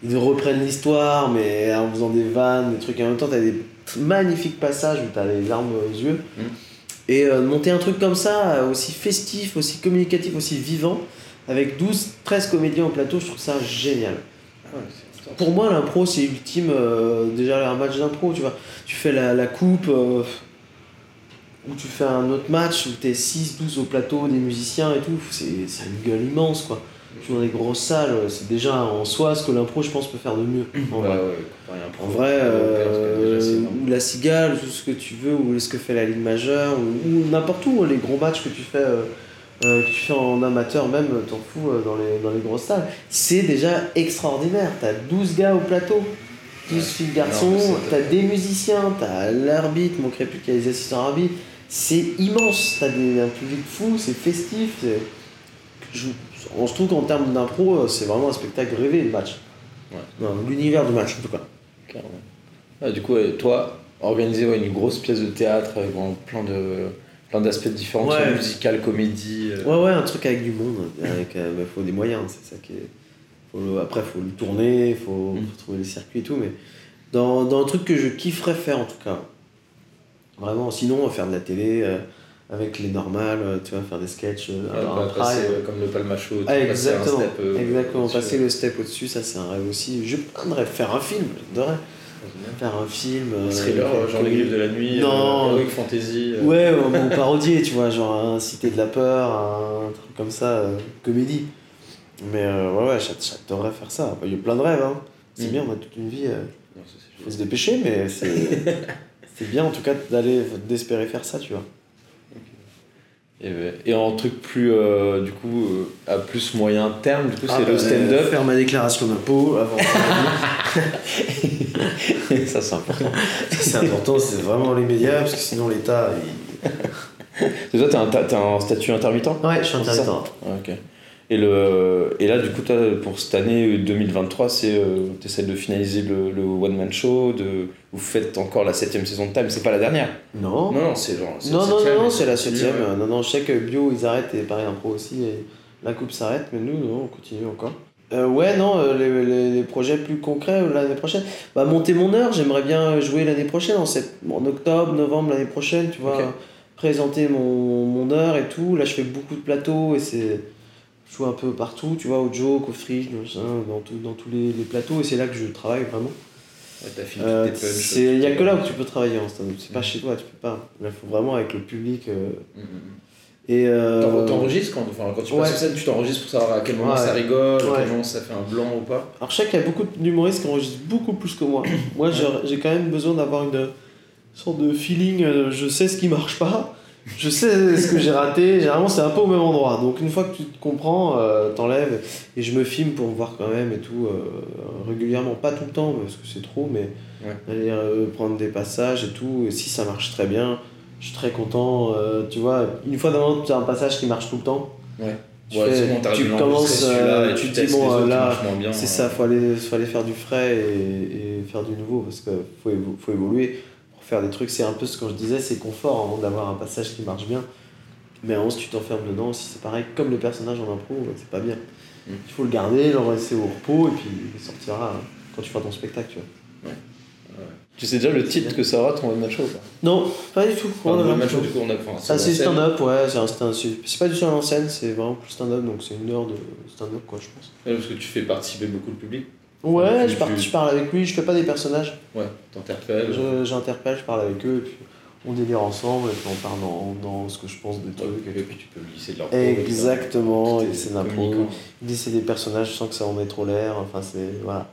ils reprennent l'histoire mais en faisant des vannes, des trucs et en même temps t'as des magnifiques passages où t'as les larmes aux yeux. Mm. Et euh, monter un truc comme ça, aussi festif, aussi communicatif, aussi vivant, avec 12, 13 comédiens au plateau, je trouve ça génial. Ah ouais. Pour moi, l'impro, c'est ultime. euh, déjà, un match d'impro, tu vois. Tu fais la, la coupe, euh, ou tu fais un autre match où t'es 6, 12 au plateau, des musiciens et tout. C'est c'est une gueule immense, quoi. Tu dans des grosses salles, c'est déjà en soi ce que l'impro, je pense, peut faire de mieux. En Ouais, vrai, ouais, en vrai euh, ou la cigale, tout ce que tu veux, ou ce que fait la Ligue majeure, ou, ou n'importe où, hein, les gros matchs que tu fais. euh, euh, que tu fais en amateur même, t'en fous euh, dans les, dans les grosses salles, c'est déjà extraordinaire. T'as 12 gars au plateau, 12 Ouais. filles, garçons, t'as des musiciens, t'as l'arbitre, manquerait plus qu'il y ait les assistants arbitres. C'est immense, t'as des- un public fou, c'est festif. Je, on se trouve qu'en termes d'impro, euh, c'est vraiment un spectacle rêvé le match. Ouais. Non, L'univers du match en tout cas. Ah, du coup, ouais, toi, organiser ouais, une grosse pièce de théâtre avec plein de plein d'aspects différents, Ouais. musical, comédie. euh, Ouais, ouais, un truc avec du monde. Avec, euh, bah, faut des moyens, c'est ça qui est. Faut le- après, faut le tourner, faut, Mm. faut trouver les circuits et tout. Mais dans, dans un truc que je kifferais faire en tout cas. Vraiment, sinon, faire de la télé euh, avec les normales, euh, tu vois, faire des sketchs, euh, ouais, un passer, prime. euh, comme le palmacho, tu Ah, passer un exactement, step, euh, exactement. Passer le step au-dessus, ça c'est un rêve aussi. Je aimerais faire un film, j'adorerais faire un film. euh, Thriller, genre les griffes de la nuit, Non. euh, Heroic Fantasy. Ouais, ou parodier, tu vois, genre un Cité de la Peur, un truc comme ça, comédie. Mais ouais, ouais, j'a- j'adorerais faire ça. Il y a plein de rêves, hein. C'est Mm. bien, on a toute une vie. c'est faut se dépêcher, mais c'est c'est bien en tout cas d'aller, d'espérer faire ça, tu vois. Et, ouais. et en truc plus, euh, du coup, euh, à plus moyen terme, du coup, Ah, c'est bah, le stand-up. Faire ma déclaration d'impôt avant. ça, c'est important. c'est important, c'est vraiment les médias, parce que sinon l'État. Il... Toi, t'as un, un statut intermittent? Ouais, je suis intermittent. Ah, ok. Et, le, et là, du coup, pour cette année 2023, c'est euh, t'essaies de finaliser le, le one-man show, de, vous faites encore la septième saison de Time, c'est pas la dernière Non. Non, non, c'est genre. Non, non, non, non, c'est la septième. ouais. Non, non, je sais que Bio, ils arrêtent et pareil, Impro aussi, et la coupe s'arrête, mais nous, non, on continue encore. Euh, ouais, non, euh, les, les, les projets plus concrets euh, l'année prochaine. Bah, monter mon heure, j'aimerais bien jouer l'année prochaine, en, sept- en octobre, novembre l'année prochaine, tu vois. Présenter mon, mon heure et tout. Là, je fais beaucoup de plateaux et c'est. Je joue un peu partout, tu vois, au joke, au fridge, dans, tout, dans tous les, les plateaux, et c'est là que je travaille vraiment. Ouais, Euh, Il n'y a que là où tu peux travailler en stand-up. C'est pas Mm. chez toi, tu peux pas. Là, il faut vraiment avec le public. euh, Mm, mm, mm. et euh, T'en- T'enregistres quand, enfin, quand tu passes ouais. sur scène, tu t'enregistres pour savoir à quel moment Ouais. ça rigole, à Ouais. quel moment ça fait un blanc ou pas. Alors, je sais qu'il y a beaucoup d'humoristes qui enregistrent beaucoup plus que moi. moi, j'ai- quand même besoin d'avoir une sorte de feeling. Je sais ce qui marche pas. Je sais ce que j'ai raté. Généralement, c'est un peu au même endroit. Donc, une fois que tu te comprends, euh, t'enlèves. Et je me filme pour voir quand même et tout. euh, régulièrement. Pas tout le temps, parce que c'est trop, mais Ouais. aller euh, prendre des passages et tout. Et si ça marche très bien, je suis très content. tu vois, une fois dans tu as un passage qui marche tout le temps. Ouais. Tu, Ouais, fais- commences, et tu te dis, bon, là, c'est ça, faut aller, faut aller faire du frais et, et faire du nouveau parce qu'il faut, évo- faut évoluer faire des trucs. C'est un peu ce que je disais, c'est confort hein, d'avoir un passage qui marche bien. Mais ensuite, tu t'enfermes dedans aussi, c'est pareil, comme le personnage en impro, c'est pas bien. Mm. Il faut le garder, le laisser au repos et puis il sortira hein, quand tu feras ton spectacle. Tu vois. Tu sais déjà le titre que ça aura ton one-man show ou pas Non, pas du tout. Enfin, show, du coup, on a. enfin, Ah, c'est en stand-up, ouais, c'est un stand c'est c'est pas du tout en scène, c'est vraiment plus stand-up, donc c'est une heure de stand-up, quoi, je pense. Ouais, parce que tu fais participer beaucoup le public. Ouais, Tu- je, par- tu- je parle avec lui, je fais pas des personnages. Ouais, t'interpelles. J'interpelle, je parle avec eux, et puis on délire ensemble, et puis on parle dans, dans ce que je pense des trucs. Et puis tu peux glisser de leur Exactement, et c'est communicant. Glisser des personnages sans que ça en met trop l'air, enfin c'est. Voilà.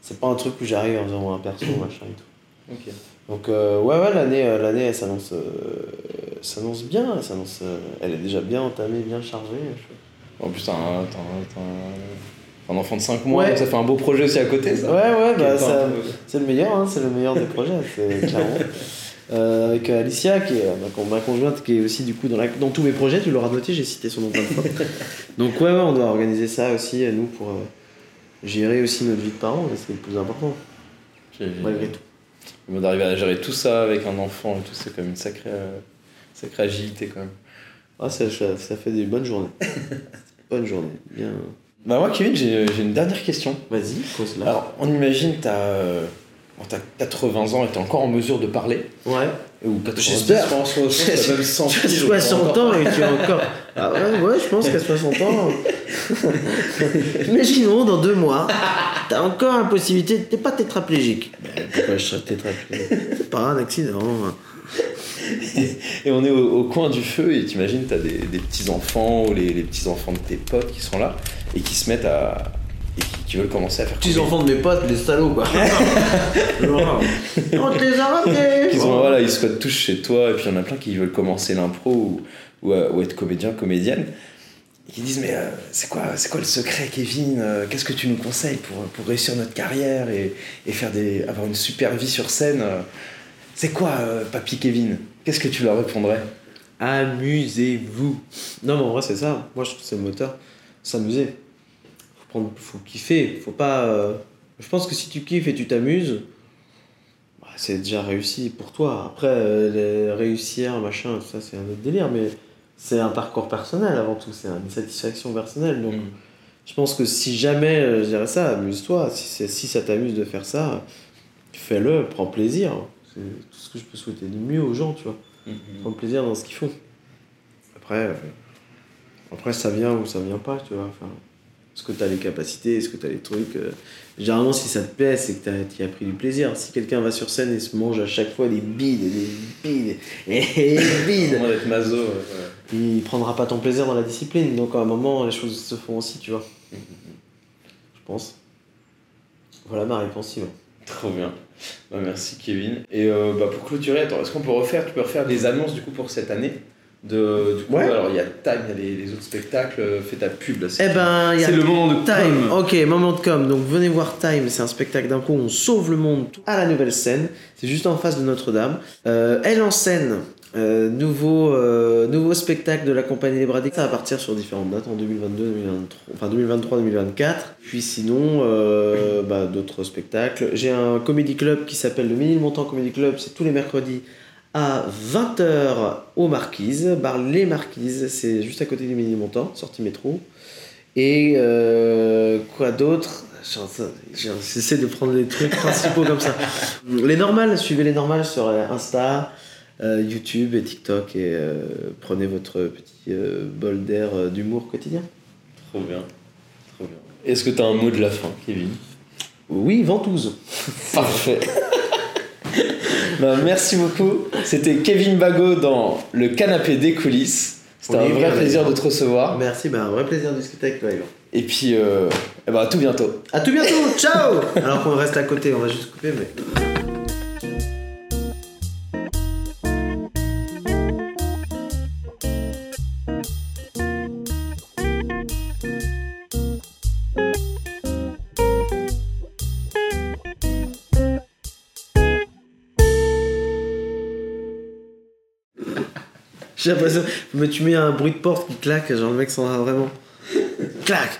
C'est pas un truc où j'arrive en faisant un perso, machin et tout. Ok. Donc euh, ouais, ouais, l'année, euh, l'année elle s'annonce, euh, s'annonce bien, elle s'annonce, euh, elle est déjà bien entamée, bien chargée. En plus, t'as un, un, enfant de 5 mois, Ouais. donc ça fait un beau projet aussi à côté, Ouais, ça. ouais, bah ça, c'est le meilleur, hein, c'est le meilleur des projets, c'est clairement. Euh, avec Alicia, qui est euh, ma, con- ma conjointe, qui est aussi du coup dans, la, dans tous mes projets, tu l'auras noté, j'ai cité son nom plein de fois. Donc ouais, ouais, on doit organiser ça aussi, euh, nous, pour, euh, gérer aussi notre vie de parents, c'est le plus important, malgré tout. Bon, d'arriver à gérer tout ça avec un enfant et tout, c'est quand même une sacrée, euh, sacrée agilité quand même. Ah, ça, ça, ça fait des bonnes journées. bonnes journées. Bien. Bah moi, Kevin, j'ai j'ai une dernière question. Vas-y, pose là. Alors, on imagine, t'as euh, bon, t'as 80 ans et t'es encore en mesure de parler. Ouais. Ou 90, J'espère. je pense, t'as même 100 Tu as piges, 60 encore. ans et tu es encore. Ah ouais, ouais, je pense qu'à 60 ans. Imaginons dans deux mois, t'as encore la possibilité. T'es pas tétraplégique. Ben, pourquoi je serais tétraplégique? C'est pas un accident. Et on est au, au coin du feu et t'imagines, t'as des, des petits-enfants ou les, les petits-enfants de tes potes qui sont là et qui se mettent à... et qui, qui veulent commencer à faire... Petits enfants de mes potes, les salauds quoi. On te les a Ils, sont, voilà, ils se tous chez toi et puis il y en a plein qui veulent commencer l'impro ou, ou, euh, ou être comédien, comédienne. Et qui disent mais euh, c'est quoi, quoi le secret Kevin Euh, Qu'est-ce que tu nous conseilles pour, pour réussir notre carrière et, et faire des, avoir une super vie sur scène C'est quoi euh, papy Kevin? Qu'est-ce que tu leur répondrais? Amusez-vous. Non, mais en vrai, c'est ça. Moi, je trouve que c'est le moteur. S'amuser. Faut, prendre... faut kiffer. Faut pas. euh, Je pense que si tu kiffes et tu t'amuses, bah, c'est déjà réussi pour toi. Après, euh, les réussir, machin, tout ça, c'est un autre délire. Mais c'est un parcours personnel avant tout. C'est une satisfaction personnelle. Donc, je pense que si jamais, euh, je dirais ça, amuse-toi. Si, si ça t'amuse de faire ça, fais-le, prends plaisir. C'est tout ce que je peux souhaiter de mieux aux gens, tu vois prendre plaisir dans ce qu'ils font. Après, euh, après ça vient ou ça vient pas, tu vois. Enfin, est-ce que tu as les capacités, est-ce que tu as les trucs euh, Généralement, si ça te plaît, c'est que tu as pris du plaisir. Si quelqu'un va sur scène et se mange à chaque fois des bides des bides et des bides, Comment d'être maso ouais, ouais. il prendra pas ton plaisir dans la discipline. Donc à un moment, les choses se font aussi, tu vois. Je pense. Voilà ma réponse, Simon. Trop bien. Bah, merci Kevin. Et euh, bah, pour clôturer, attends, est-ce qu'on peut refaire, tu peux refaire des annonces du coup pour cette année? De, du coup, Ouais. alors il y a Time, il y a les, les autres spectacles, euh, fais ta pub là. c'est- Eh ben, C'est le moment de Time, com. ok, moment de com. Donc venez voir Time, c'est un spectacle d'impro où on sauve le monde à la nouvelle scène. C'est juste en face de Notre-Dame. Euh, elle en scène, euh, nouveau, euh, nouveau spectacle de la compagnie Les Bradés. Ça va partir sur différentes dates en 2022, 2023, enfin 2023, 2024. Puis sinon, bah, d'autres spectacles. J'ai un comédie club qui s'appelle le Mini Montant Comedy Club. C'est tous les mercredis à 20h aux Marquises, bar Les Marquises, c'est juste à côté du Mini Montant, sortie métro. Et euh, quoi d'autre? J'essaie de prendre les trucs principaux comme ça. Les normales, suivez les normales sur euh, Insta, euh, YouTube et TikTok et euh, prenez votre petit bol d'air d'humour quotidien. Trop bien. Trop bien. Est-ce que tu as un mot de la fin, Kevin? Oui, ventouse. Parfait. Merci beaucoup. C'était Kevin Bago dans le canapé des coulisses. C'était Oui, un vrai plaisir bien. de te recevoir. Merci, ben, un vrai plaisir de discuter avec toi, Yvan. Et puis, euh, eh ben, à tout bientôt. À tout bientôt, ciao Alors qu'on reste à côté, on va juste couper, mais. J'ai l'impression, mais tu mets un bruit de porte qui claque, genre le mec s'en va vraiment. Clac